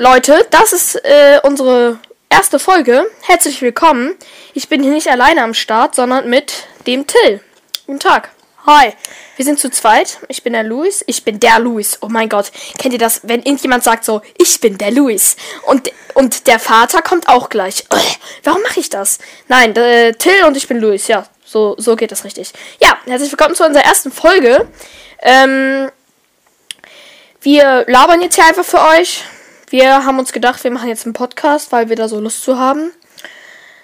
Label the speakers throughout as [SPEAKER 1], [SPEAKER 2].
[SPEAKER 1] Leute, das ist äh, unsere erste Folge. Herzlich willkommen. Ich bin hier nicht alleine am Start, sondern mit dem Till. Guten Tag.
[SPEAKER 2] Hi.
[SPEAKER 1] Wir sind zu zweit. Ich bin der Luis. Ich bin der Luis. Oh mein Gott. Kennt ihr das, wenn irgendjemand sagt so, ich bin der Luis? Und, und der Vater kommt auch gleich. Warum mache ich das? Nein, äh, Till und ich bin Luis. Ja, so, so geht das richtig. Ja, herzlich willkommen zu unserer ersten Folge. Ähm, wir labern jetzt hier einfach für euch. Wir haben uns gedacht, wir machen jetzt einen Podcast, weil wir da so Lust zu haben.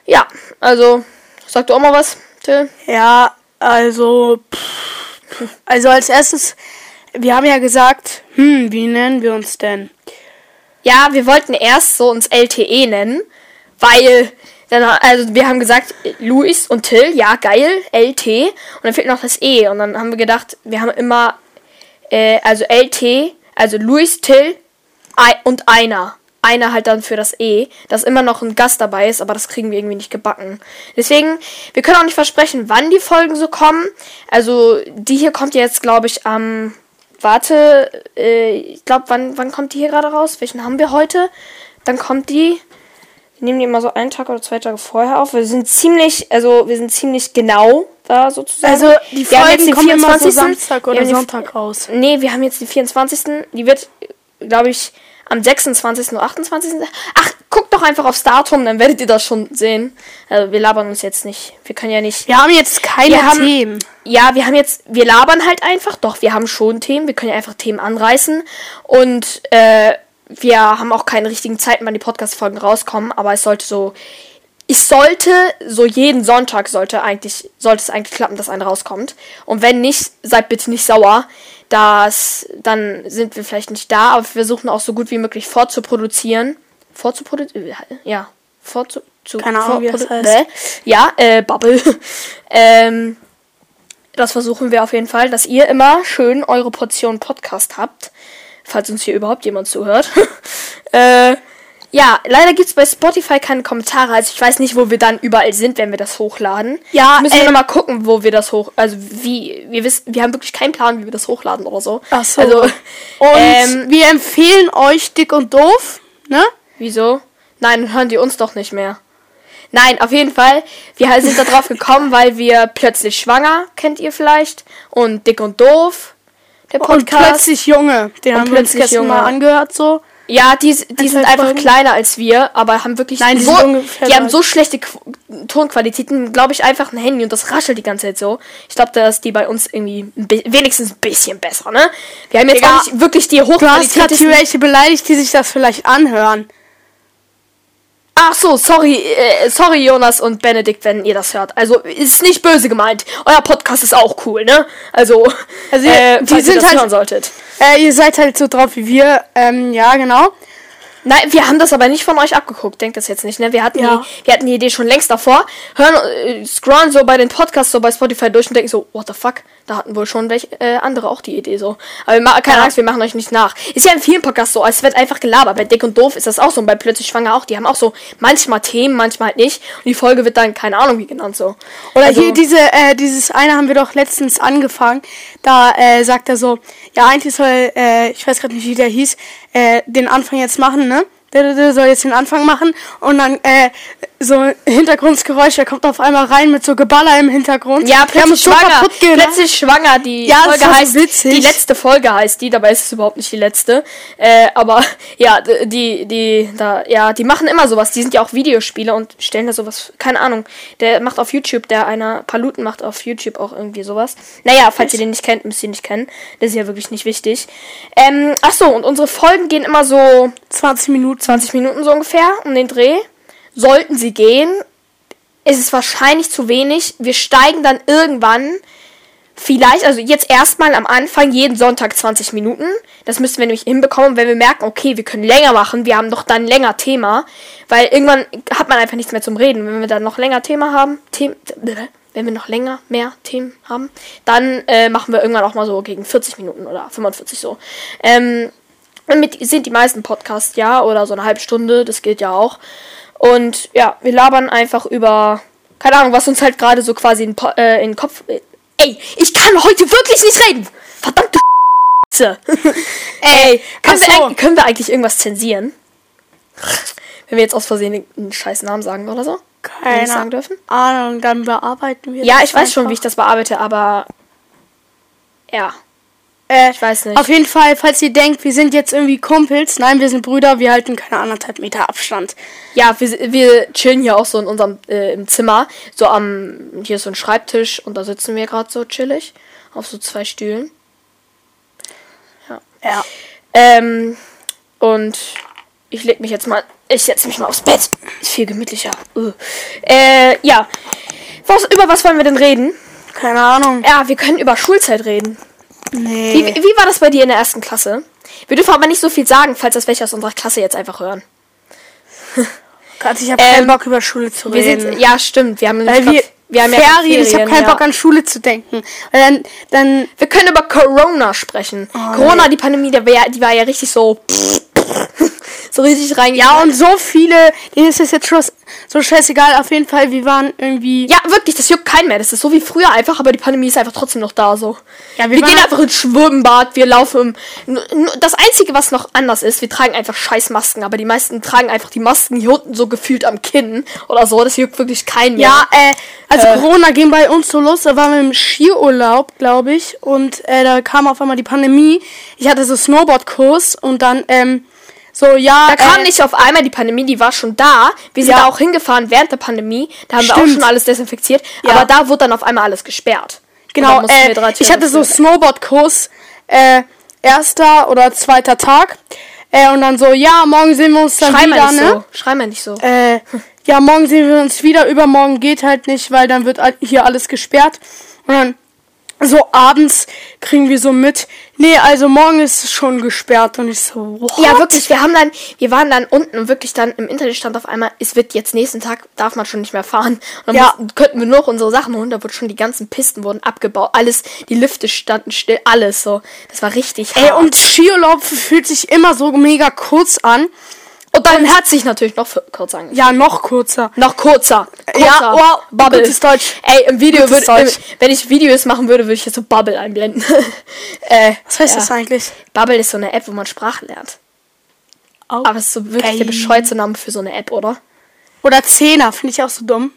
[SPEAKER 1] Ja, also, sag du auch mal was, Till.
[SPEAKER 2] Ja, also, pff, also als erstes, wir haben ja gesagt, hm, wie nennen wir uns denn?
[SPEAKER 1] Ja, wir wollten erst so uns LTE nennen, weil dann, also wir haben gesagt, Luis und Till, ja, geil, LT. Und dann fehlt noch das E. Und dann haben wir gedacht, wir haben immer, äh, also LT, also Luis, Till und einer. Einer halt dann für das E, dass immer noch ein Gast dabei ist, aber das kriegen wir irgendwie nicht gebacken. Deswegen, wir können auch nicht versprechen, wann die Folgen so kommen. Also, die hier kommt jetzt, glaube ich, am. warte, äh, ich glaube, wann, wann kommt die hier gerade raus? Welchen haben wir heute? Dann kommt die. Wir nehmen die immer so einen Tag oder zwei Tage vorher auf. Wir sind ziemlich, also wir sind ziemlich genau da sozusagen.
[SPEAKER 2] Also, die
[SPEAKER 1] Wir haben
[SPEAKER 2] Folgen
[SPEAKER 1] jetzt den
[SPEAKER 2] kommen immer so
[SPEAKER 1] 24..
[SPEAKER 2] Samstag oder Sonntag raus.
[SPEAKER 1] Nee, wir haben jetzt den 24. Die wird, glaube ich, am 26. oder 28. Ach, guckt doch einfach aufs Datum, dann werdet ihr das schon sehen. Also wir labern uns jetzt nicht. Wir können ja nicht.
[SPEAKER 2] Wir haben jetzt keine
[SPEAKER 1] haben-
[SPEAKER 2] Themen.
[SPEAKER 1] Ja, wir haben jetzt, wir labern halt einfach. Doch, wir haben schon Themen. Wir können ja einfach Themen anreißen. Und äh, wir haben auch keine richtigen Zeiten, wann die Podcast-Folgen rauskommen. Aber es sollte so, ich sollte so jeden Sonntag sollte eigentlich, sollte es eigentlich klappen, dass eine rauskommt. Und wenn nicht, seid bitte nicht sauer. Das, dann sind wir vielleicht nicht da, aber wir versuchen auch so gut wie möglich vorzuproduzieren. Vorzuproduzieren? Ja, vorzu zu,
[SPEAKER 2] Keine Ahnung, wie das heißt.
[SPEAKER 1] Ja, äh, Bubble. ähm, das versuchen wir auf jeden Fall, dass ihr immer schön eure Portion Podcast habt. Falls uns hier überhaupt jemand zuhört. äh, ja, leider gibt's bei Spotify keine Kommentare. Also ich weiß nicht, wo wir dann überall sind, wenn wir das hochladen.
[SPEAKER 2] Ja,
[SPEAKER 1] müssen wir
[SPEAKER 2] ähm,
[SPEAKER 1] nochmal gucken, wo wir das hoch. Also wie. Wir wissen, wir haben wirklich keinen Plan, wie wir das hochladen oder so.
[SPEAKER 2] Ach so.
[SPEAKER 1] Also,
[SPEAKER 2] Und
[SPEAKER 1] ähm,
[SPEAKER 2] wir empfehlen euch dick und doof, ne?
[SPEAKER 1] Wieso? Nein, dann hören die uns doch nicht mehr. Nein, auf jeden Fall. Wir sind da drauf gekommen, weil wir plötzlich schwanger, kennt ihr vielleicht, und dick und doof, der
[SPEAKER 2] Und
[SPEAKER 1] Podcast.
[SPEAKER 2] plötzlich Junge. Den
[SPEAKER 1] Und
[SPEAKER 2] haben wir uns
[SPEAKER 1] plötzlich
[SPEAKER 2] gestern
[SPEAKER 1] Junge.
[SPEAKER 2] mal angehört, so.
[SPEAKER 1] Ja, die, die sind einfach
[SPEAKER 2] Folgen.
[SPEAKER 1] kleiner als wir, aber haben wirklich
[SPEAKER 2] Nein, die
[SPEAKER 1] so, die haben so schlechte Qu Tonqualitäten, glaube ich, einfach ein Handy und das raschelt die ganze Zeit so. Ich glaube, da ist die bei uns irgendwie wenigstens ein bisschen besser, ne? Wir haben jetzt auch nicht wirklich die
[SPEAKER 2] Du hast gerade
[SPEAKER 1] Hochqualität.
[SPEAKER 2] welche beleidigt, die sich das vielleicht anhören.
[SPEAKER 1] Ach so, sorry, äh, sorry Jonas und Benedikt, wenn ihr das hört. Also ist nicht böse gemeint. Euer Podcast ist auch cool, ne? Also,
[SPEAKER 2] Also,
[SPEAKER 1] äh,
[SPEAKER 2] die
[SPEAKER 1] falls ihr
[SPEAKER 2] sind
[SPEAKER 1] das
[SPEAKER 2] halt-
[SPEAKER 1] hören solltet.
[SPEAKER 2] Äh, ihr seid halt so drauf wie wir. Ähm, ja, genau.
[SPEAKER 1] Nein, wir haben das aber nicht von euch abgeguckt. Denkt das jetzt nicht, ne? Wir hatten,
[SPEAKER 2] Ja.
[SPEAKER 1] die, wir hatten die Idee schon längst davor. Hören, äh, scrollen so bei den Podcasts so bei Spotify durch und denken so, what the fuck? Da hatten wohl schon welche äh, andere auch die Idee so. Aber wir keine
[SPEAKER 2] Ja.
[SPEAKER 1] Angst, wir machen euch nicht nach. Ist ja in vielen Podcasts so, es wird einfach gelabert. Bei Dick und Doof ist das auch so und bei Plötzlich Schwanger auch. Die haben auch so manchmal Themen, manchmal halt nicht. Und die Folge wird dann keine Ahnung wie genannt so.
[SPEAKER 2] Oder
[SPEAKER 1] Also-
[SPEAKER 2] hier diese, äh, dieses eine haben wir doch letztens angefangen. Da äh, sagt er so, ja eigentlich soll, äh, ich weiß gerade nicht, wie der hieß, äh, den Anfang jetzt machen, ne? Soll jetzt den Anfang machen und dann äh, so Hintergrundgeräusch, der kommt auf einmal rein mit so Geballer im Hintergrund.
[SPEAKER 1] Ja,
[SPEAKER 2] Wir haben
[SPEAKER 1] plötzlich schwanger.
[SPEAKER 2] kaputt gelacht.
[SPEAKER 1] Plötzlich schwanger. Die
[SPEAKER 2] Ja,
[SPEAKER 1] Folge heißt,
[SPEAKER 2] witzig.
[SPEAKER 1] die letzte Folge heißt die, dabei ist es überhaupt nicht die letzte. Äh, aber ja, die, die, da, ja, die machen immer sowas. Die sind ja auch Videospieler und stellen da sowas, keine Ahnung. Der macht auf YouTube, der einer Paluten macht auf YouTube auch irgendwie sowas. Naja, falls ihr den nicht kennt, müsst ihr ihn nicht kennen. Das ist ja wirklich nicht wichtig. Ähm, ach so, und unsere Folgen gehen immer so
[SPEAKER 2] 20 Minuten.
[SPEAKER 1] 20 Minuten so ungefähr um den Dreh. Sollten sie gehen, ist es wahrscheinlich zu wenig. Wir steigen dann irgendwann vielleicht, also jetzt erstmal am Anfang jeden Sonntag 20 Minuten. Das müssen wir nämlich hinbekommen, wenn wir merken, okay, wir können länger machen, wir haben doch dann länger Thema, weil irgendwann hat man einfach nichts mehr zum Reden. Wenn wir dann noch länger Thema haben, Themen, wenn wir noch länger mehr Themen haben, dann äh, machen wir irgendwann auch mal so gegen 40 Minuten oder 45 so. Ähm, damit sind die meisten Podcasts ja oder so eine halbe Stunde, das geht ja auch. Und ja, wir labern einfach über, keine Ahnung, was uns halt gerade so quasi in, äh, in den Kopf. Äh, ey, ich kann heute wirklich nicht reden! Verdammte Scheiße! ey, können,
[SPEAKER 2] so.
[SPEAKER 1] wir, eigentlich- können wir eigentlich irgendwas zensieren? Wenn wir jetzt aus Versehen einen scheiß Namen sagen oder so. Nicht sagen
[SPEAKER 2] Keine
[SPEAKER 1] dürfen.
[SPEAKER 2] Ahnung, dann bearbeiten wir
[SPEAKER 1] Ja, ich weiß schon, wie ich das bearbeite, aber. Ja.
[SPEAKER 2] Äh,
[SPEAKER 1] Ich weiß nicht.
[SPEAKER 2] Auf jeden Fall, falls ihr denkt, wir sind jetzt irgendwie Kumpels, nein, wir sind Brüder, wir halten keine anderthalb Meter Abstand.
[SPEAKER 1] Ja, wir, wir chillen hier auch so in unserem äh, im Zimmer. So am. Hier ist so ein Schreibtisch und da sitzen wir gerade so chillig. Auf so zwei Stühlen.
[SPEAKER 2] Ja.
[SPEAKER 1] Ähm. Und ich leg mich jetzt mal. Ich setze mich mal aufs Bett. Ist viel gemütlicher. Uh. Äh, ja. Was, über was wollen wir denn reden?
[SPEAKER 2] Keine Ahnung.
[SPEAKER 1] Ja, wir können über Schulzeit reden. Wie,
[SPEAKER 2] Nee.
[SPEAKER 1] wie war das bei dir in der ersten Klasse? Wir dürfen aber nicht so viel sagen, falls das welche aus unserer Klasse jetzt einfach hören.
[SPEAKER 2] Gott, ich habe
[SPEAKER 1] Ähm,
[SPEAKER 2] keinen Bock über Schule zu reden.
[SPEAKER 1] sind, ja, stimmt. Wir haben,
[SPEAKER 2] Weil wir,
[SPEAKER 1] wir haben ja
[SPEAKER 2] Ferien, ich habe keinen
[SPEAKER 1] ja.
[SPEAKER 2] Bock an Schule zu denken. Dann, dann
[SPEAKER 1] Wir können über Corona sprechen.
[SPEAKER 2] Oh,
[SPEAKER 1] Corona, die Pandemie, die war, ja, die war ja richtig so. so richtig rein.
[SPEAKER 2] Ja, und so viele, denen ist es jetzt schon so scheißegal. Auf jeden Fall, wir waren irgendwie.
[SPEAKER 1] Ja, wirklich, das juckt keinen mehr. Das ist so wie früher einfach, aber die Pandemie ist einfach trotzdem noch da so.
[SPEAKER 2] Ja,
[SPEAKER 1] wir
[SPEAKER 2] wir
[SPEAKER 1] gehen einfach ins Schwimmbad, wir laufen. im- Das Einzige, was noch anders ist, wir tragen einfach scheiß Masken, aber die meisten tragen einfach die Masken hier unten so gefühlt am Kinn oder so. Das juckt wirklich keinen mehr.
[SPEAKER 2] Ja, äh, also
[SPEAKER 1] Äh.
[SPEAKER 2] Corona ging bei uns so los, da waren wir im Skiurlaub, glaube ich, und äh, da kam auf einmal die Pandemie. Ich hatte so Snowboardkurs und dann, ähm, so, ja.
[SPEAKER 1] Da kam
[SPEAKER 2] äh,
[SPEAKER 1] nicht auf einmal die Pandemie, die war schon da. Wir sind
[SPEAKER 2] Ja.
[SPEAKER 1] da auch hingefahren während der Pandemie. Da haben wir auch
[SPEAKER 2] Stimmt.
[SPEAKER 1] schon alles desinfiziert.
[SPEAKER 2] Ja.
[SPEAKER 1] Aber da wurde dann auf einmal alles gesperrt.
[SPEAKER 2] Genau, äh, ich hatte so. Snowboardkurs, äh, erster oder zweiter Tag. Äh, und dann so, ja, morgen sehen wir uns dann
[SPEAKER 1] Schrei
[SPEAKER 2] wieder, ne?
[SPEAKER 1] so. Schrei mal nicht so.
[SPEAKER 2] Äh, ja, morgen sehen wir uns wieder, übermorgen geht halt nicht, weil dann wird hier alles gesperrt. Und dann so abends kriegen wir so mit, nee, also morgen ist es schon gesperrt. Und ich so, what?
[SPEAKER 1] Ja, wirklich, wir haben dann, wir waren dann unten und wirklich dann im Internet stand auf einmal, es wird jetzt nächsten Tag, darf man schon nicht mehr fahren. Und dann
[SPEAKER 2] Ja.
[SPEAKER 1] mussten, könnten wir nur noch unsere Sachen holen, da wurde schon die ganzen Pisten wurden abgebaut, alles, die Lifte standen still, alles so. Das war richtig
[SPEAKER 2] Ey,
[SPEAKER 1] hart.
[SPEAKER 2] und Skiurlaub fühlt sich immer so mega kurz an.
[SPEAKER 1] Und dann hat sich natürlich noch kurz angefangen.
[SPEAKER 2] Ja, noch kurzer.
[SPEAKER 1] Noch kurzer. kurzer.
[SPEAKER 2] Ja, wow,
[SPEAKER 1] Bubble.
[SPEAKER 2] gutes Deutsch.
[SPEAKER 1] Ey, im Video würde,
[SPEAKER 2] Deutsch.
[SPEAKER 1] wenn ich Videos machen würde, würde ich jetzt so Bubble einblenden. äh,
[SPEAKER 2] Was heißt
[SPEAKER 1] ja.
[SPEAKER 2] das eigentlich?
[SPEAKER 1] Bubble ist so eine App, wo man Sprache lernt.
[SPEAKER 2] Oh.
[SPEAKER 1] Aber es ist so wirklich der bescheuerte Name für so eine App, oder?
[SPEAKER 2] Oder Zehner, finde ich auch so dumm.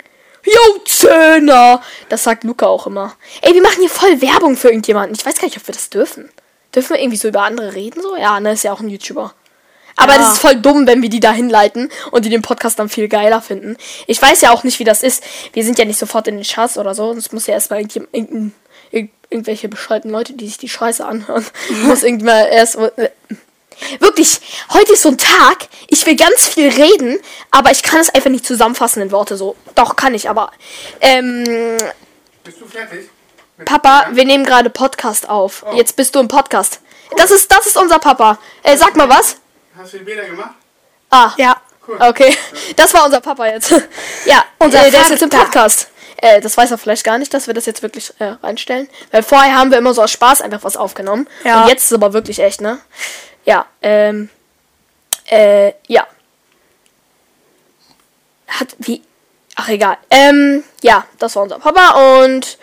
[SPEAKER 1] Jo, Zöhner! Das sagt Luca auch immer. Ey, wir machen hier voll Werbung für irgendjemanden. Ich weiß gar nicht, ob wir das dürfen. Dürfen wir irgendwie so über andere reden? So? Ja, ne, ist ja auch ein YouTuber. Aber
[SPEAKER 2] Ja.
[SPEAKER 1] das ist voll dumm, wenn wir die da hinleiten und die den Podcast dann viel geiler finden. Ich weiß ja auch nicht, wie das ist. Wir sind ja nicht sofort in den Charts oder so. Es muss ja erstmal irgendjem- irgendein, irg irgendwelche bescheuerten Leute, die sich die Scheiße anhören. muss irgendwann erst. äh, Wirklich, heute ist so ein Tag, ich will ganz viel reden, aber ich kann es einfach nicht zusammenfassen in Worte so. Doch, kann ich, aber. Ähm,
[SPEAKER 3] Bist du fertig?
[SPEAKER 1] Papa, wir nehmen gerade Podcast auf.
[SPEAKER 3] Oh.
[SPEAKER 1] Jetzt bist du im Podcast. Das ist, das ist unser Papa. Äh, sag mal was.
[SPEAKER 3] Hast du die Bilder gemacht?
[SPEAKER 1] Ah,
[SPEAKER 2] Ja.
[SPEAKER 3] Cool.
[SPEAKER 1] okay. Das war unser Papa jetzt. ja,
[SPEAKER 2] Unser
[SPEAKER 1] äh, der ist jetzt im. Podcast. Äh, das weiß er vielleicht gar nicht, dass wir das jetzt wirklich äh, reinstellen. Weil vorher haben wir immer so aus Spaß einfach was aufgenommen.
[SPEAKER 2] Ja.
[SPEAKER 1] Und jetzt ist es aber wirklich echt, ne? Ja, ähm. Äh, ja. Hat wie. Ach egal. Ähm, ja, das war unser Papa und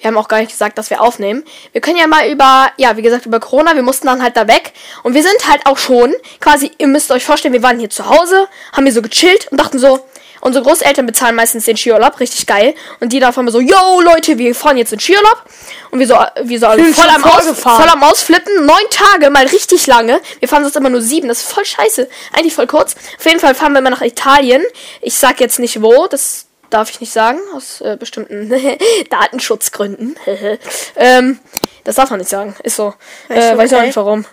[SPEAKER 1] wir haben auch gar nicht gesagt, dass wir aufnehmen. Wir können ja mal über, ja, wie gesagt, über Corona, wir mussten dann halt da weg. Und wir sind halt auch schon, quasi, ihr müsst euch vorstellen, wir waren hier zu Hause, haben hier so gechillt und dachten so, unsere Großeltern bezahlen meistens den Skiurlaub, richtig geil. Und die davon so, yo Leute, wir fahren jetzt in Skiurlaub. Und wir so, wir so alle
[SPEAKER 2] Sind
[SPEAKER 1] voll am, Aus, voll am Ausflippen. Neun Tage, mal richtig lange. Wir fahren sonst immer nur sieben, das ist voll scheiße. Eigentlich voll kurz. Auf jeden Fall fahren wir immer nach Italien. Ich sag jetzt nicht wo, das darf ich nicht sagen, aus äh, bestimmten Datenschutzgründen. ähm, das darf man nicht sagen, ist so. Äh, weiß ich auch nicht warum.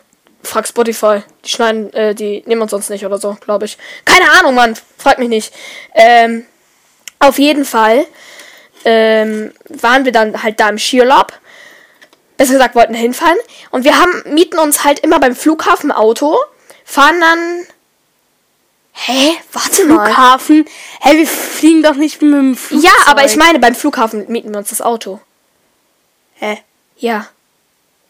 [SPEAKER 1] Frag Spotify. Die schneiden, äh, die nehmen uns sonst nicht oder so, glaube ich. Keine Ahnung, Mann. Frag mich nicht. Ähm, auf jeden Fall ähm, waren wir dann halt da im Skiurlaub. Besser gesagt, wollten hinfahren. Und wir haben, mieten uns halt immer beim Flughafen Auto, fahren dann. Hä? Warte mal.
[SPEAKER 2] Flughafen. Hey, wir fliegen doch nicht mit dem Flugzeug.
[SPEAKER 1] Ja, aber ich meine, beim Flughafen mieten wir uns das Auto.
[SPEAKER 2] Hä?
[SPEAKER 1] Ja.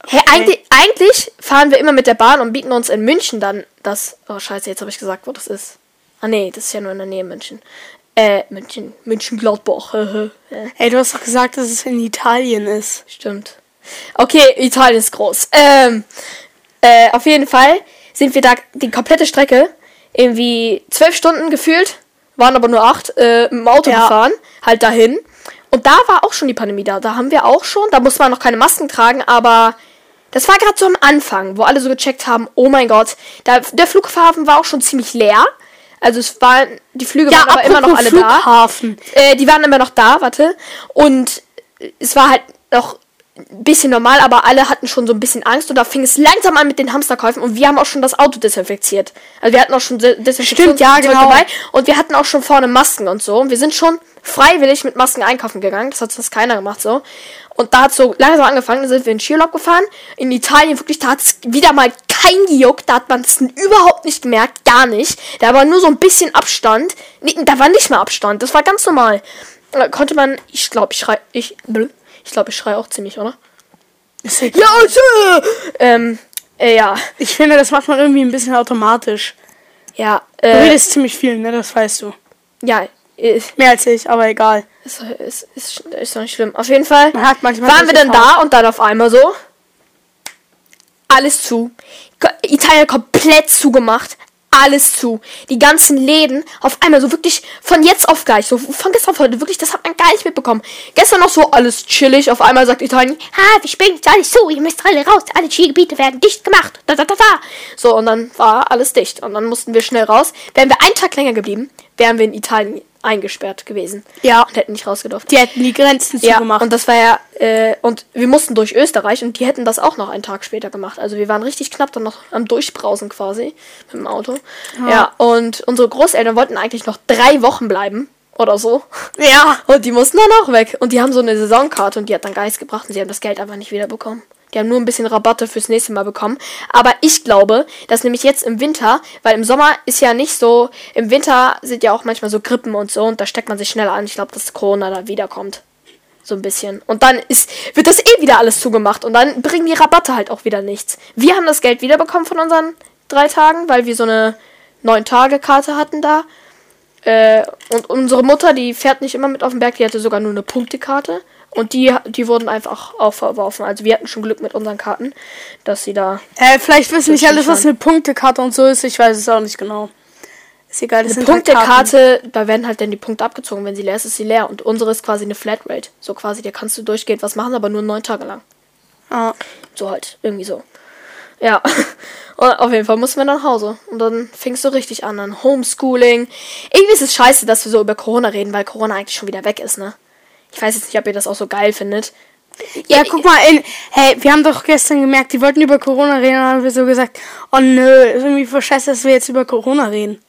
[SPEAKER 1] Hä, eigentlich, eigentlich fahren wir immer mit der Bahn und bieten uns in München dann das. Oh, scheiße, jetzt habe ich gesagt, wo das ist. Ah, nee, das ist ja nur in der Nähe München. Äh, München. München-Gladbach. Äh,
[SPEAKER 2] Ey, du hast doch gesagt, dass es in Italien ist.
[SPEAKER 1] Stimmt. Okay, Italien ist groß. Ähm, äh, auf jeden Fall sind wir da die komplette Strecke irgendwie zwölf Stunden gefühlt, waren aber nur acht, äh, im Auto
[SPEAKER 2] Ja.
[SPEAKER 1] gefahren, halt dahin. Und da war auch schon die Pandemie da. Da haben wir auch schon, da musste man noch keine Masken tragen, aber das war gerade so am Anfang, wo alle so gecheckt haben, oh mein Gott, da, der Flughafen war auch schon ziemlich leer. Also es waren, die Flüge
[SPEAKER 2] Ja,
[SPEAKER 1] waren aber immer noch alle da.
[SPEAKER 2] Flughafen.
[SPEAKER 1] Äh, die waren immer noch da, warte. Und es war halt noch bisschen normal, aber alle hatten schon so ein bisschen Angst und da fing es langsam an mit den Hamsterkäufen und wir haben auch schon das Auto desinfiziert. Also wir hatten auch schon De- Desinfektionszeug
[SPEAKER 2] Stimmt, ja, genau.
[SPEAKER 1] dabei und wir hatten auch schon vorne Masken und so. Und wir sind schon freiwillig mit Masken einkaufen gegangen. Das hat sonst keiner gemacht so. Und da hat so langsam angefangen, da sind wir in Skiurlaub gefahren. In Italien wirklich, da hat es wieder mal kein gejuckt. Da hat man es überhaupt nicht gemerkt, gar nicht. Da war nur so ein bisschen Abstand. Nee, da war nicht mehr Abstand, das war ganz normal. Da konnte man, ich glaube, ich schrei, ich, ich glaube, ich schrei auch ziemlich, oder? Ja, tschö. ähm, äh, ja,
[SPEAKER 2] Ich finde, das macht man irgendwie ein bisschen automatisch.
[SPEAKER 1] ja,
[SPEAKER 2] Du
[SPEAKER 1] äh,
[SPEAKER 2] redest ziemlich viel, ne? Das weißt du.
[SPEAKER 1] ja, ist,
[SPEAKER 2] Mehr als ich, aber egal.
[SPEAKER 1] ist, ist, ist, ist doch nicht schlimm. Auf jeden Fall
[SPEAKER 2] Man hat manchmal
[SPEAKER 1] waren wir dann da und dann auf einmal so alles zu. Italien komplett zugemacht. Alles zu. Die ganzen Läden auf einmal so wirklich von jetzt auf gleich. So von gestern auf heute. Wirklich, das hat man gar nicht mitbekommen. Gestern noch so alles chillig. Auf einmal sagt Italien, ha, wir springen jetzt alles zu. Ihr müsst alle raus. Alle Skigebiete werden dicht gemacht. Da, da, da, da. So, und dann war alles dicht. Und dann mussten wir schnell raus. Wären wir einen Tag länger geblieben, wären wir in Italien eingesperrt gewesen.
[SPEAKER 2] Ja.
[SPEAKER 1] Und hätten nicht rausgedurft.
[SPEAKER 2] Die hätten die Grenzen
[SPEAKER 1] Ja,
[SPEAKER 2] zugemacht.
[SPEAKER 1] und das war ja, äh, und wir mussten durch Österreich und die hätten das auch noch einen Tag später gemacht. Also wir waren richtig knapp dann noch am Durchbrausen quasi mit dem Auto. Ja, und unsere Großeltern wollten eigentlich noch drei Wochen bleiben oder so.
[SPEAKER 2] ja.
[SPEAKER 1] Und die mussten dann auch weg. Und die haben so eine Saisonkarte und die hat dann Geist gebracht und sie haben das Geld einfach nicht wiederbekommen. Die haben nur ein bisschen Rabatte fürs nächste Mal bekommen. Aber ich glaube, dass nämlich jetzt im Winter, weil im Sommer ist ja nicht so, im Winter sind ja auch manchmal so Grippen und so und da steckt man sich schneller an. Ich glaube, dass Corona da wiederkommt. So ein bisschen. Und dann ist, wird das eh wieder alles zugemacht und dann bringen die Rabatte halt auch wieder nichts. Wir haben das Geld wiederbekommen von unseren drei Tagen, weil wir so eine neun Tage Karte hatten da. Äh, und unsere Mutter, die fährt nicht immer mit auf den Berg, die hatte sogar nur eine Punktekarte. Und die, die wurden einfach auch verworfen. Also wir hatten schon Glück mit unseren Karten, dass sie da.
[SPEAKER 2] Äh, vielleicht wissen nicht
[SPEAKER 1] ist
[SPEAKER 2] alle, was eine Punktekarte und so ist. Ich weiß es auch nicht genau. Ist egal, das
[SPEAKER 1] Eine
[SPEAKER 2] sind halt Karten.
[SPEAKER 1] Punktekarte, da werden halt dann die Punkte abgezogen. Wenn sie leer ist, ist sie leer. Und unsere ist quasi eine Flatrate. So quasi, da kannst du durchgehend was machen, aber nur neun Tage lang.
[SPEAKER 2] Ah.
[SPEAKER 1] So halt, irgendwie so. Ja. Und auf jeden Fall mussten wir nach Hause. Und dann fing es so richtig an, dann Homeschooling. Irgendwie ist es scheiße, dass wir so über Corona reden, weil Corona eigentlich schon wieder weg ist, ne? Ich weiß jetzt nicht, ob ihr das auch so geil findet.
[SPEAKER 2] Ja, guck mal, in, hey, wir haben doch gestern gemerkt, die wollten über Corona reden, und dann haben wir so gesagt, oh nö, ist irgendwie voll scheiße, dass wir jetzt über Corona reden.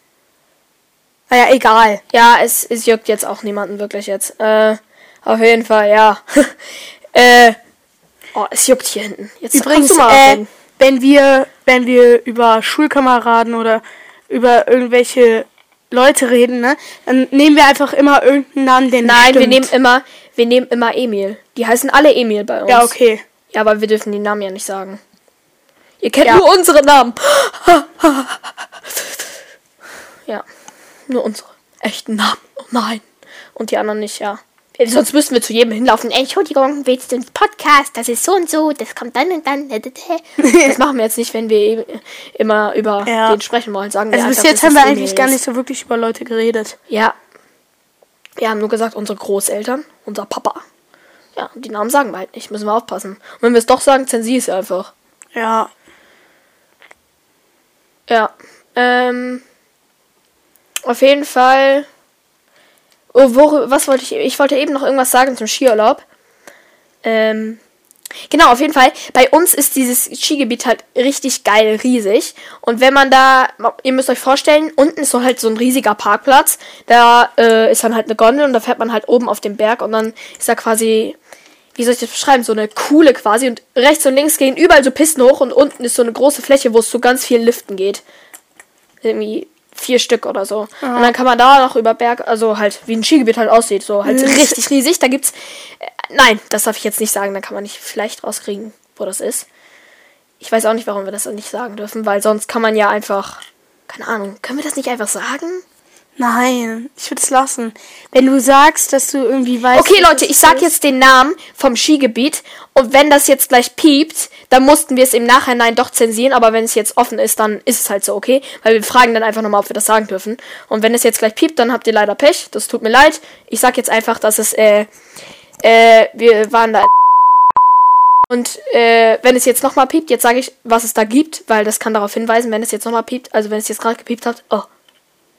[SPEAKER 2] Naja, egal.
[SPEAKER 1] Ja, es, es juckt jetzt auch niemanden wirklich jetzt. Äh, auf jeden Fall, ja. äh, oh, es juckt hier hinten. Jetzt
[SPEAKER 2] Übrigens,
[SPEAKER 1] du mal
[SPEAKER 2] äh, wenn wir, wenn wir über Schulkameraden oder über irgendwelche Leute reden, ne, dann nehmen wir einfach immer irgendeinen Namen, den
[SPEAKER 1] Nein, wir
[SPEAKER 2] stimmt.
[SPEAKER 1] nehmen immer, wir nehmen immer Emil. Die heißen alle Emil bei uns.
[SPEAKER 2] Ja, okay.
[SPEAKER 1] Ja, aber wir dürfen die Namen ja nicht sagen. Ihr kennt
[SPEAKER 2] Ja.
[SPEAKER 1] nur unsere Namen. ja, nur unsere echten Namen. Oh nein. Und die anderen nicht, ja. Ja, Sonst müssten wir zu jedem hinlaufen. Ey,
[SPEAKER 4] Entschuldigung, willst du ins Podcast? Das ist so und so, das kommt dann und dann.
[SPEAKER 1] das machen wir jetzt nicht, wenn wir eben immer über
[SPEAKER 2] Ja.
[SPEAKER 1] den sprechen wollen. Sagen wir
[SPEAKER 2] Also bis
[SPEAKER 1] einfach,
[SPEAKER 2] jetzt haben wir
[SPEAKER 1] Emil
[SPEAKER 2] eigentlich gar nicht so wirklich über Leute geredet.
[SPEAKER 1] Ja. Wir haben nur gesagt, unsere Großeltern, unser Papa. Ja, die Namen sagen wir halt nicht. Müssen wir aufpassen. Und wenn wir es doch sagen, zensier es einfach.
[SPEAKER 2] Ja.
[SPEAKER 1] Ja. Ähm. Auf jeden Fall. Oh, wo, was wollte ich? Ich wollte eben noch irgendwas sagen zum Skiurlaub. Ähm. Genau, auf jeden Fall. Bei uns ist dieses Skigebiet halt richtig geil, riesig. Und wenn man da, ihr müsst euch vorstellen, unten ist so halt so ein riesiger Parkplatz. Da äh, ist dann halt eine Gondel und da fährt man halt oben auf den Berg und dann ist da quasi, wie soll ich das beschreiben, so eine Kuhle quasi. Und rechts und links gehen überall so Pisten hoch und unten ist so eine große Fläche, wo es zu ganz vielen Liften geht. Irgendwie vier Stück oder so. Und dann kann man da noch über Berg, also halt wie ein Skigebiet halt aussieht, so halt
[SPEAKER 2] Mhm.
[SPEAKER 1] richtig riesig. Da gibt's, äh, nein, das darf ich jetzt nicht sagen, da kann man nicht vielleicht rauskriegen, wo das ist. Ich weiß auch nicht, warum wir das nicht sagen dürfen, weil sonst kann man ja einfach, keine Ahnung, können wir das nicht einfach sagen?
[SPEAKER 2] Nein, ich würde es lassen. Wenn du sagst, dass du irgendwie weißt.
[SPEAKER 1] Okay, Leute, ich sag
[SPEAKER 2] ist-
[SPEAKER 1] jetzt den Namen vom Skigebiet und wenn das jetzt gleich piept, dann mussten wir es im Nachhinein doch zensieren, aber wenn es jetzt offen ist, dann ist es halt so, okay? Weil wir fragen dann einfach nochmal, ob wir das sagen dürfen. Und wenn es jetzt gleich piept, dann habt ihr leider Pech. Das tut mir leid. Ich sag jetzt einfach, dass es, äh, äh, wir waren da. Und äh, wenn es jetzt nochmal piept, jetzt sage ich, was es da gibt, weil das kann darauf hinweisen, wenn es jetzt nochmal piept, also wenn es jetzt gerade gepiept hat, oh,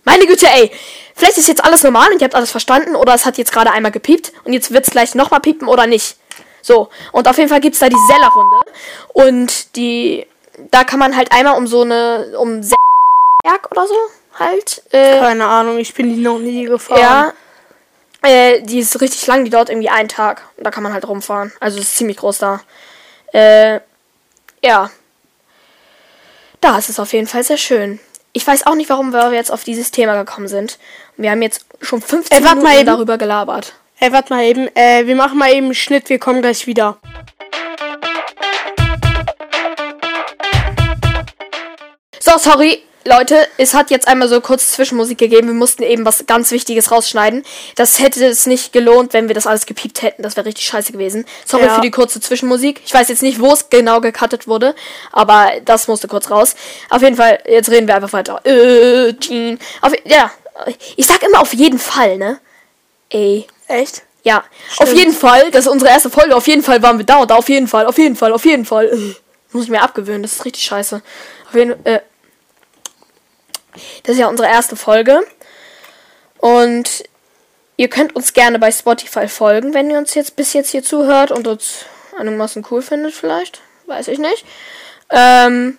[SPEAKER 1] meine Güte, ey. Vielleicht ist jetzt alles normal und ihr habt alles verstanden oder es hat jetzt gerade einmal gepiept und jetzt wird es gleich nochmal piepen oder nicht. So, und auf jeden Fall gibt es da die Sellerrunde und die, da kann man halt einmal um so eine, um Berg oder so halt, äh,
[SPEAKER 2] Keine Ahnung, ich bin die noch nie gefahren.
[SPEAKER 1] ja, äh, die ist richtig lang, die dauert irgendwie einen Tag und da kann man halt rumfahren. Also es ist ziemlich groß da. Äh, ja. Da ist es auf jeden Fall sehr schön. Ich weiß auch nicht, warum wir jetzt auf dieses Thema gekommen sind. Wir haben jetzt schon 15
[SPEAKER 2] Ey, wart
[SPEAKER 1] Minuten
[SPEAKER 2] mal eben.
[SPEAKER 1] darüber gelabert.
[SPEAKER 2] Ey, warte mal eben. Äh, wir machen mal eben einen Schnitt, wir kommen gleich wieder.
[SPEAKER 1] So, sorry, Leute, es hat jetzt einmal so kurz Zwischenmusik gegeben. Wir mussten eben was ganz Wichtiges rausschneiden. Das hätte es nicht gelohnt, wenn wir das alles gepiept hätten. Das wäre richtig scheiße gewesen. Sorry
[SPEAKER 2] Ja.
[SPEAKER 1] für die kurze Zwischenmusik. Ich weiß jetzt nicht, wo es genau gecuttet wurde, aber das musste kurz raus. Auf jeden Fall, jetzt reden wir einfach weiter. Äh, Jean. Auf, ja, ich sag immer auf jeden Fall, ne? Ey.
[SPEAKER 2] Echt?
[SPEAKER 1] Ja, auf jeden Fall, das ist unsere erste Folge. Auf jeden Fall waren wir da und da. Auf jeden Fall, auf jeden Fall, auf jeden Fall. Äh, Muss ich mir abgewöhnen, das ist richtig scheiße. Auf jeden äh, Das ist ja unsere erste Folge. Und ihr könnt uns gerne bei Spotify folgen, wenn ihr uns jetzt bis jetzt hier zuhört und uns einigermaßen cool findet, vielleicht. Weiß ich nicht. Ähm,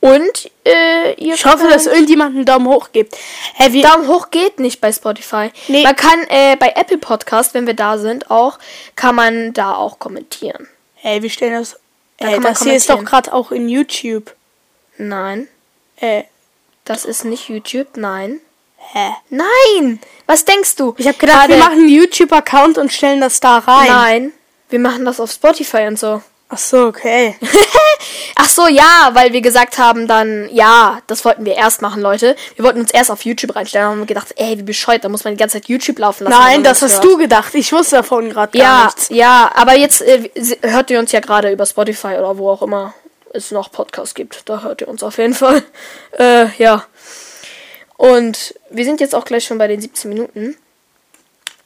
[SPEAKER 1] und äh, ihr
[SPEAKER 2] Ich hoffe, dass irgendjemand einen Daumen hoch gibt. Hey,
[SPEAKER 1] Daumen hoch geht nicht bei Spotify.
[SPEAKER 2] Nee.
[SPEAKER 1] Man kann äh, bei Apple Podcast, wenn wir da sind, auch, kann man da auch kommentieren.
[SPEAKER 2] hey, wir stellen das.
[SPEAKER 1] Da
[SPEAKER 2] Ey,
[SPEAKER 1] kann man
[SPEAKER 2] das hier ist doch gerade auch in YouTube.
[SPEAKER 1] Nein,
[SPEAKER 2] Äh,
[SPEAKER 1] das ist nicht YouTube, nein.
[SPEAKER 2] hä?
[SPEAKER 1] Nein! Was denkst du?
[SPEAKER 2] Ich habe gedacht, wir
[SPEAKER 1] Gerade-
[SPEAKER 2] machen einen YouTube-Account und stellen das da rein.
[SPEAKER 1] Nein, wir machen das auf Spotify und so.
[SPEAKER 2] Ach so, okay.
[SPEAKER 1] Ach so, ja, weil wir gesagt haben dann, ja, das wollten wir erst machen, Leute. Wir wollten uns erst auf YouTube reinstellen, haben gedacht, ey, wie bescheuert, da muss man die ganze Zeit YouTube laufen lassen.
[SPEAKER 2] Nein, das hast
[SPEAKER 1] hört.
[SPEAKER 2] du gedacht. Ich wusste davon gerade gar
[SPEAKER 1] Ja,
[SPEAKER 2] nichts.
[SPEAKER 1] ja, aber jetzt äh, hört ihr uns ja gerade über Spotify oder wo auch immer es noch Podcasts gibt. Da hört ihr uns auf jeden Fall. Äh, ja. Und wir sind jetzt auch gleich schon bei den 17 Minuten.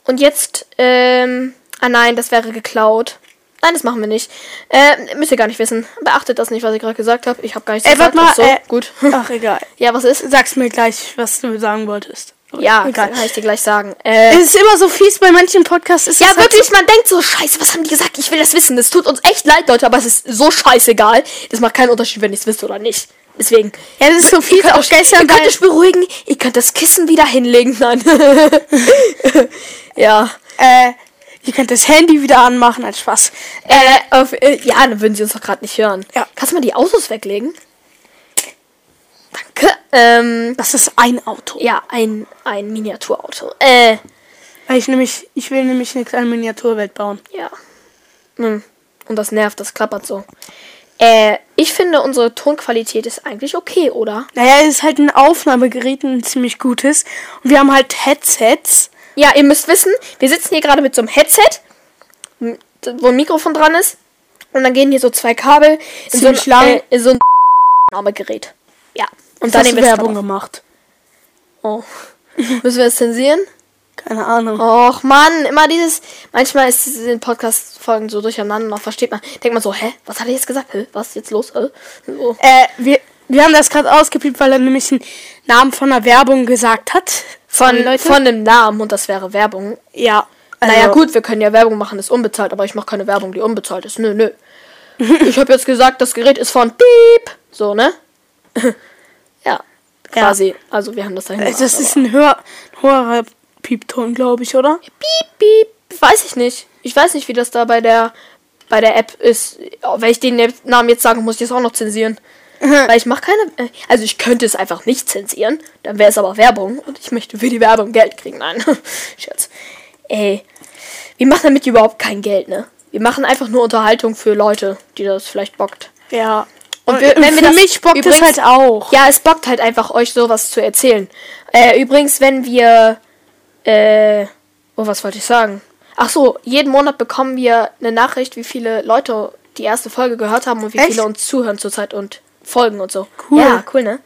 [SPEAKER 1] Und jetzt, ähm, ah nein, das wäre geklaut. Nein, das machen wir nicht. Äh, müsst ihr gar nicht wissen. Beachtet das nicht, was ich gerade gesagt habe. Ich habe gar nichts
[SPEAKER 2] Ey,
[SPEAKER 1] gesagt.
[SPEAKER 2] warte mal,
[SPEAKER 1] so,
[SPEAKER 2] äh,
[SPEAKER 1] gut.
[SPEAKER 2] Ach, egal.
[SPEAKER 1] ja, was ist?
[SPEAKER 2] Sag's mir gleich, was du sagen wolltest.
[SPEAKER 1] Ja,
[SPEAKER 2] egal.
[SPEAKER 1] kann ich dir gleich sagen. Äh,
[SPEAKER 2] Es ist immer so fies bei manchen Podcasts. Ist
[SPEAKER 1] Ja,
[SPEAKER 2] es halt
[SPEAKER 1] wirklich, man denkt so, scheiße, was haben die gesagt? Ich will das wissen. Das tut uns echt leid, Leute, aber es ist so scheißegal. Das macht keinen Unterschied, wenn ich es wisst oder nicht. Deswegen.
[SPEAKER 2] Ja, das ist so fies. Auch gestern
[SPEAKER 1] ihr könnt euch beruhigen, ihr könnt das Kissen wieder hinlegen. Nein. ja.
[SPEAKER 2] äh, ihr könnt das Handy wieder anmachen, als Spaß.
[SPEAKER 1] Äh, auf, äh, ja, dann würden sie uns doch gerade nicht hören.
[SPEAKER 2] Ja.
[SPEAKER 1] Kannst du mal die Autos weglegen? Ähm,
[SPEAKER 2] Das ist ein Auto.
[SPEAKER 1] ja, ein, ein Miniaturauto. Äh,
[SPEAKER 2] Weil ich nämlich, ich will nämlich eine kleine Miniaturwelt bauen.
[SPEAKER 1] Ja. Hm. Und das nervt, das klappert so. Äh, ich finde, unsere Tonqualität ist eigentlich okay, oder?
[SPEAKER 2] Naja, es ist halt ein Aufnahmegerät, ein ziemlich gutes. Und wir haben halt Headsets.
[SPEAKER 1] Ja, ihr müsst wissen, wir sitzen hier gerade mit so einem Headset, wo ein Mikrofon dran ist. Und dann gehen hier so zwei Kabel in so ein,
[SPEAKER 2] Ziemlich.
[SPEAKER 1] Äh, in so ein Aufnahmegerät. Und dann wir es
[SPEAKER 2] Werbung gemacht.
[SPEAKER 1] Oh. Müssen wir es zensieren?
[SPEAKER 2] Keine Ahnung.
[SPEAKER 1] Och Mann, immer dieses. Manchmal ist es in den Podcast-Folgen so durcheinander, noch versteht man. Denkt man so, hä? Was hat er jetzt gesagt? Hä? Was ist jetzt los? Hä? So.
[SPEAKER 2] Äh, wir, wir haben das gerade ausgepiept, weil er nämlich einen Namen von einer Werbung gesagt hat.
[SPEAKER 1] Von,
[SPEAKER 2] Leute.
[SPEAKER 1] von einem Namen und das wäre Werbung.
[SPEAKER 2] Ja.
[SPEAKER 1] naja,
[SPEAKER 2] also-
[SPEAKER 1] gut, wir können ja Werbung machen, ist unbezahlt, aber ich mache keine Werbung, die unbezahlt ist. Nö, nö. ich habe jetzt gesagt, das Gerät ist von Piep. So, ne? ja, quasi. Also, wir haben das dahin gemacht,
[SPEAKER 2] Das ist ein höher, höherer Piepton, glaube ich, oder?
[SPEAKER 1] Piep, piep. Weiß ich nicht. Ich weiß nicht, wie das da bei der, bei der App ist. Wenn ich den Namen jetzt sage, muss ich das auch noch zensieren. Weil ich mache keine. äh, Also ich könnte es einfach nicht zensieren. Dann wäre es aber Werbung. Und ich möchte für die Werbung Geld kriegen. Nein. Scherz. Ey. Wir machen damit überhaupt kein Geld, ne? Wir machen einfach nur Unterhaltung für Leute, die das vielleicht bockt.
[SPEAKER 2] Ja.
[SPEAKER 1] Und
[SPEAKER 2] Und
[SPEAKER 1] wir, wenn wir
[SPEAKER 2] für
[SPEAKER 1] das,
[SPEAKER 2] mich bockt es
[SPEAKER 1] übrigens-
[SPEAKER 2] halt auch.
[SPEAKER 1] Ja, es bockt halt einfach, euch sowas zu erzählen. Äh, übrigens, wenn wir. Äh. Oh, was wollte ich sagen? Ach so, jeden Monat bekommen wir eine Nachricht, wie viele Leute die erste Folge gehört haben und wie
[SPEAKER 2] Echt?
[SPEAKER 1] viele uns zuhören zurzeit und folgen und so.
[SPEAKER 2] Cool.
[SPEAKER 1] Ja, cool, ne?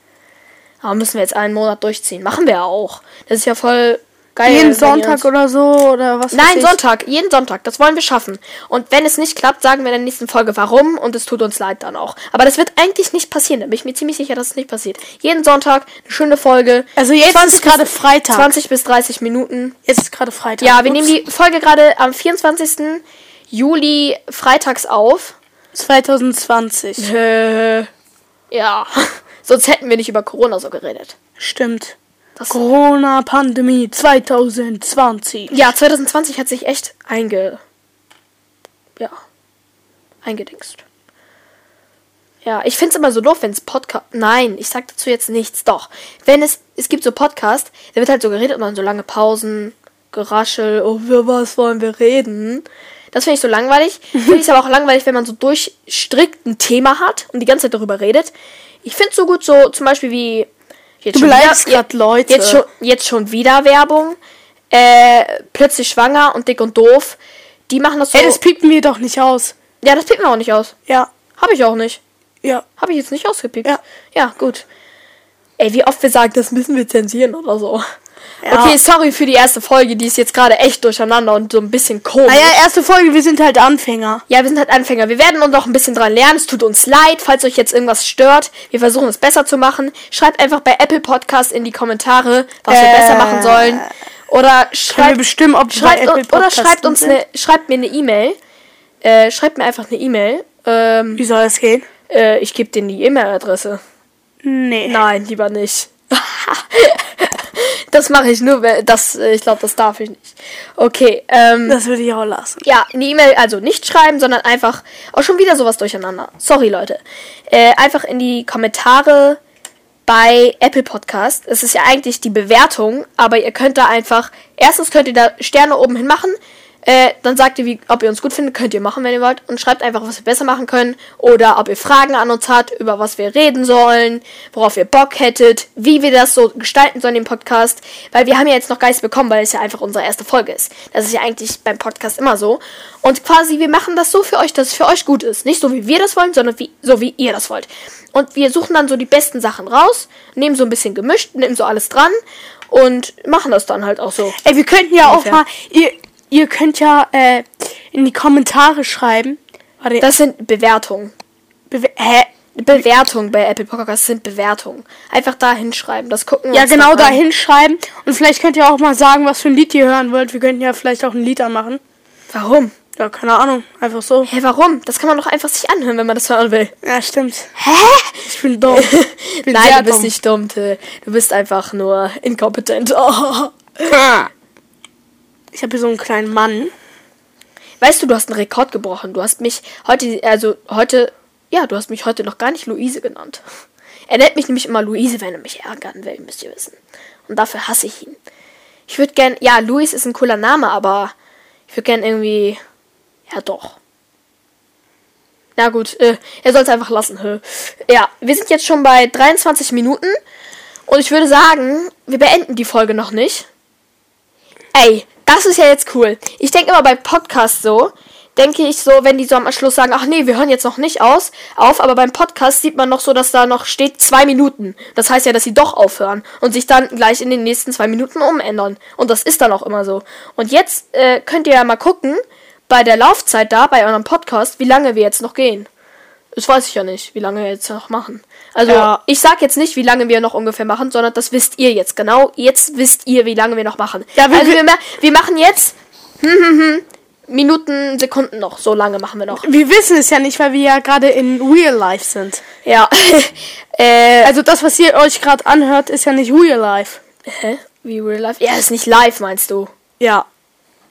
[SPEAKER 1] Aber müssen wir jetzt einen Monat durchziehen. Machen wir auch. Das ist ja voll geil.
[SPEAKER 2] Jeden Sonntag oder so oder was
[SPEAKER 1] Nein. Sonntag, jeden Sonntag. Das wollen wir schaffen. Und wenn es nicht klappt, sagen wir in der nächsten Folge warum und es tut uns leid dann auch. Aber das wird eigentlich nicht passieren. Da bin ich mir ziemlich sicher, dass es nicht passiert. Jeden Sonntag eine schöne Folge.
[SPEAKER 2] Also jetzt
[SPEAKER 1] 20
[SPEAKER 2] ist gerade Freitag.
[SPEAKER 1] 20 bis 30 Minuten.
[SPEAKER 2] Jetzt ist gerade Freitag.
[SPEAKER 1] Ja, wir
[SPEAKER 2] Ups.
[SPEAKER 1] nehmen die Folge gerade am 24. Juli freitags auf.
[SPEAKER 2] 2020.
[SPEAKER 1] Äh, ja. Sonst hätten wir nicht über Corona so geredet.
[SPEAKER 2] Stimmt.
[SPEAKER 1] Das,
[SPEAKER 2] Corona-Pandemie 2020.
[SPEAKER 1] ja, 2020 hat sich echt einge. Ja. Eingedingst. Ja, ich find's immer so doof, wenn es Podcast. Nein, ich sag dazu jetzt nichts. Doch. Wenn es. Es gibt so Podcast, da wird halt so geredet und dann so lange Pausen, Geraschel, oh, für was wollen wir reden? Das finde ich so langweilig. Finde ich aber auch langweilig, wenn man so durchstrickt ein Thema hat und die ganze Zeit darüber redet. Ich find's so gut, so zum Beispiel wie. Jetzt
[SPEAKER 2] Du
[SPEAKER 1] schon wieder-
[SPEAKER 2] beleidigst grad Leute.
[SPEAKER 1] Jetzt schon, jetzt schon wieder Werbung. Äh, plötzlich schwanger und dick und doof. Die machen das so.
[SPEAKER 2] Ey, das piepen wir doch nicht aus.
[SPEAKER 1] ja, das piept mir auch nicht aus.
[SPEAKER 2] Ja.
[SPEAKER 1] Habe ich auch nicht.
[SPEAKER 2] Ja.
[SPEAKER 1] Habe ich jetzt nicht ausgepiept.
[SPEAKER 2] Ja.
[SPEAKER 1] Ja, gut. Ey, wie oft wir sagen, das müssen wir zensieren oder so.
[SPEAKER 2] Ja.
[SPEAKER 1] Okay, sorry für die erste Folge, die ist jetzt gerade echt durcheinander und so ein bisschen komisch.
[SPEAKER 2] Naja, erste Folge, wir sind halt Anfänger.
[SPEAKER 1] Ja, wir sind halt Anfänger. Wir werden uns noch ein bisschen dran lernen. Es tut uns leid, falls euch jetzt irgendwas stört. Wir versuchen es besser zu machen. Schreibt einfach bei Apple Podcast in die Kommentare, was wir
[SPEAKER 2] Äh.
[SPEAKER 1] besser machen sollen. Oder
[SPEAKER 2] wir
[SPEAKER 1] schreibt,
[SPEAKER 2] bestimmen, ob wir
[SPEAKER 1] schreibt, oder schreibt uns eine, schreibt mir eine E-Mail. Äh, schreibt mir einfach eine E-Mail. Ähm,
[SPEAKER 2] Wie soll das gehen?
[SPEAKER 1] äh, ich gebe denen die E-Mail-Adresse.
[SPEAKER 2] Nee.
[SPEAKER 1] Nein, lieber nicht. das mache ich nur, wenn das, äh, ich glaube, das darf ich nicht. Okay, ähm,
[SPEAKER 2] Das würde ich auch lassen.
[SPEAKER 1] ja, eine E-Mail also nicht schreiben, sondern einfach, auch schon wieder sowas durcheinander. Sorry, Leute. Äh, einfach in die Kommentare bei Apple Podcast. Es ist ja eigentlich die Bewertung, aber ihr könnt da einfach, erstens könnt ihr da Sterne oben hin machen, äh, dann sagt ihr, wie, ob ihr uns gut findet, könnt ihr machen, wenn ihr wollt, und schreibt einfach, was wir besser machen können, oder ob ihr Fragen an uns habt, über was wir reden sollen, worauf ihr Bock hättet, wie wir das so gestalten sollen, den Podcast, weil wir haben ja jetzt noch Geist bekommen, weil es ja einfach unsere erste Folge ist. Das ist ja eigentlich beim Podcast immer so. Und quasi, wir machen das so für euch, dass es für euch gut ist. Nicht so, wie wir das wollen, sondern wie, so, wie ihr das wollt. Und wir suchen dann so die besten Sachen raus, nehmen so ein bisschen gemischt, nehmen so alles dran und machen das dann halt auch so.
[SPEAKER 2] Ey, wir könnten ja
[SPEAKER 1] Ungefähr.
[SPEAKER 2] auch mal. Ihr, ihr könnt ja äh, in die Kommentare schreiben. Warte,
[SPEAKER 1] Das sind Bewertungen.
[SPEAKER 2] Bewe hä?
[SPEAKER 1] Bewertungen bei Apple Podcasts sind Bewertungen. Einfach da hinschreiben. Das gucken wir
[SPEAKER 2] Ja, genau da hinschreiben. Und vielleicht könnt ihr auch mal sagen, was für ein Lied ihr hören wollt. Wir könnten ja vielleicht auch ein Lied anmachen.
[SPEAKER 1] Warum?
[SPEAKER 2] Ja, keine Ahnung. Einfach so.
[SPEAKER 1] Hä, warum? Das kann man doch einfach sich anhören, wenn man das hören will.
[SPEAKER 2] Ja, stimmt.
[SPEAKER 1] Hä?
[SPEAKER 2] Ich bin dumm. Ich bin
[SPEAKER 1] Nein, du bist
[SPEAKER 2] dumm.
[SPEAKER 1] nicht dumm, Till. Du bist einfach nur inkompetent. Oh.
[SPEAKER 2] Ich habe hier so einen kleinen Mann.
[SPEAKER 1] Weißt du, du hast einen Rekord gebrochen. Du hast mich heute, also heute, ja, du hast mich heute noch gar nicht Luise genannt. Er nennt mich nämlich immer Luise, wenn er mich ärgern will, müsst ihr wissen. Und dafür hasse ich ihn. Ich würde gern, ja, Luis ist ein cooler Name, aber ich würde gern irgendwie, ja doch. Na gut, äh, er soll es einfach lassen. Hä? Ja, wir sind jetzt schon bei 23 Minuten und ich würde sagen, wir beenden die Folge noch nicht. Ey, das ist ja jetzt cool. Ich denke immer bei Podcasts so, denke ich so, wenn die so am Schluss sagen, ach nee, wir hören jetzt noch nicht aus, auf, aber beim Podcast sieht man noch so, dass da noch steht zwei Minuten. Das heißt ja, dass sie doch aufhören und sich dann gleich in den nächsten zwei Minuten umändern. Und das ist dann auch immer so. Und jetzt äh, könnt ihr ja mal gucken, bei der Laufzeit da, bei eurem Podcast, wie lange wir jetzt noch gehen. Das weiß ich ja nicht, wie lange wir jetzt noch machen. Also,
[SPEAKER 2] Ja.
[SPEAKER 1] ich sag jetzt nicht, wie lange wir noch ungefähr machen, sondern das wisst ihr jetzt genau. Jetzt wisst ihr, wie lange wir noch machen.
[SPEAKER 2] Ja, wir-
[SPEAKER 1] also, wir, wir machen jetzt hm, hm, hm, Minuten, Sekunden noch. So lange machen wir noch.
[SPEAKER 2] Wir wissen es ja nicht, weil wir ja gerade in Real Life sind.
[SPEAKER 1] Ja. äh,
[SPEAKER 2] Also das, was ihr euch gerade anhört, ist ja nicht Real Life.
[SPEAKER 1] hä? Wie real life? Ja, ist nicht live, meinst du?
[SPEAKER 2] Ja.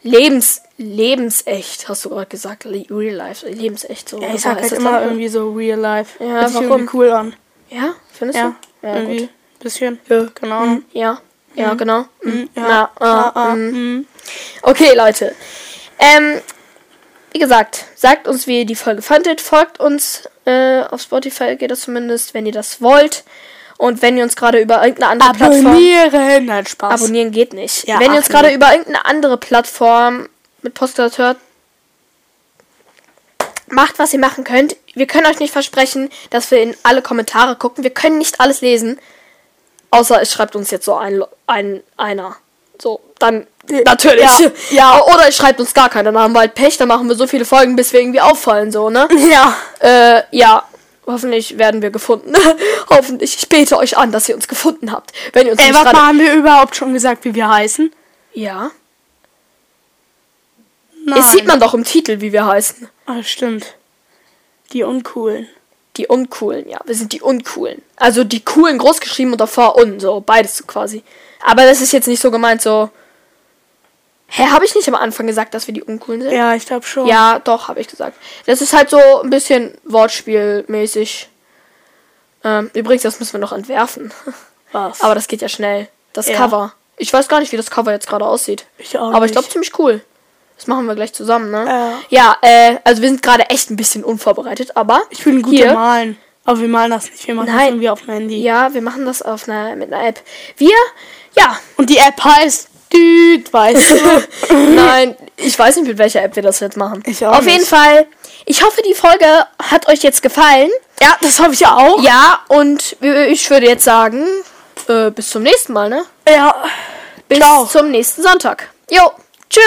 [SPEAKER 1] Lebens, lebensecht, hast du gerade gesagt. Real life, lebensecht. So.
[SPEAKER 2] ja ich sag
[SPEAKER 1] heißt
[SPEAKER 2] halt
[SPEAKER 1] das
[SPEAKER 2] immer irgendwie so Real Life.
[SPEAKER 1] Ja,
[SPEAKER 2] Hört sich irgendwie cool an.
[SPEAKER 1] Ja, findest
[SPEAKER 2] Ja,
[SPEAKER 1] du? Ja,
[SPEAKER 2] irgendwie.
[SPEAKER 1] gut.
[SPEAKER 2] Bisschen.
[SPEAKER 1] Ja.
[SPEAKER 2] Keine Ahnung.
[SPEAKER 1] Ja, ja, genau. Mhm.
[SPEAKER 2] Ja.
[SPEAKER 1] Na,
[SPEAKER 2] Ah,
[SPEAKER 1] äh,
[SPEAKER 2] ah,
[SPEAKER 1] mhm.
[SPEAKER 2] mm.
[SPEAKER 1] Okay, Leute. Ähm, wie gesagt, sagt uns, wie ihr die Folge fandet. Folgt uns Äh, auf Spotify geht das zumindest, wenn ihr das wollt. Und wenn ihr uns gerade über irgendeine andere Plattform.
[SPEAKER 2] Abonnieren. Nein, Spaß.
[SPEAKER 1] Abonnieren geht nicht.
[SPEAKER 2] Ja,
[SPEAKER 1] wenn ihr uns gerade über irgendeine andere Plattform mit hört, macht, was ihr machen könnt. Wir können euch nicht versprechen, dass wir in alle Kommentare gucken. Wir können nicht alles lesen. Außer es schreibt uns jetzt so ein, ein einer. So, dann natürlich.
[SPEAKER 2] ja, ja.
[SPEAKER 1] Oder es schreibt uns gar keiner. Dann haben wir halt Pech, dann machen wir so viele Folgen, bis wir irgendwie auffallen, so, ne?
[SPEAKER 2] Ja.
[SPEAKER 1] Äh, ja. Hoffentlich werden wir gefunden. Hoffentlich. Ich bete euch an, dass ihr uns gefunden habt. Wenn ihr uns
[SPEAKER 2] Ey, warte mal, haben wir überhaupt schon gesagt, wie wir heißen?
[SPEAKER 1] Ja.
[SPEAKER 2] Nein.
[SPEAKER 1] Es sieht man doch im Titel, wie wir heißen.
[SPEAKER 2] Ah, stimmt. Die Uncoolen.
[SPEAKER 1] Die Uncoolen, ja. Wir sind die Uncoolen. Also die Coolen großgeschrieben und davor Un, so. Beides quasi. Aber das ist jetzt nicht so gemeint, so. Hä, habe ich nicht am Anfang gesagt, dass wir die Uncoolen sind?
[SPEAKER 2] Ja, ich glaube schon.
[SPEAKER 1] Ja, doch, habe ich gesagt. Das ist halt so ein bisschen Wortspielmäßig. Ähm, übrigens, das müssen wir noch entwerfen.
[SPEAKER 2] Was?
[SPEAKER 1] Aber das geht ja schnell. Das
[SPEAKER 2] Ja.
[SPEAKER 1] Cover. Ich weiß gar nicht, wie das Cover jetzt gerade aussieht.
[SPEAKER 2] Ich auch
[SPEAKER 1] Aber ich
[SPEAKER 2] nicht.
[SPEAKER 1] glaube ziemlich cool. Das machen wir gleich zusammen, ne?
[SPEAKER 2] Ja.
[SPEAKER 1] Ja, äh, also wir sind gerade echt ein bisschen unvorbereitet, aber
[SPEAKER 2] ich bin gut
[SPEAKER 1] hier,
[SPEAKER 2] im Malen. Aber wir malen das nicht. Wir machen das
[SPEAKER 1] Nein.
[SPEAKER 2] irgendwie auf dem Handy.
[SPEAKER 1] Ja, wir machen das auf einer mit einer App. Wir, ja,
[SPEAKER 2] Und die App heißt Düd, weißt du?
[SPEAKER 1] nein, ich weiß nicht, mit welcher App wir das jetzt machen.
[SPEAKER 2] Ich auch
[SPEAKER 1] auf
[SPEAKER 2] nicht.
[SPEAKER 1] jeden Fall, ich hoffe, die Folge hat euch jetzt gefallen.
[SPEAKER 2] ja, das hoffe ich ja auch.
[SPEAKER 1] Ja, und ich würde jetzt sagen, äh, bis zum nächsten Mal, ne?
[SPEAKER 2] Ja.
[SPEAKER 1] Bis
[SPEAKER 2] Ciao.
[SPEAKER 1] zum nächsten Sonntag. Jo, tschö.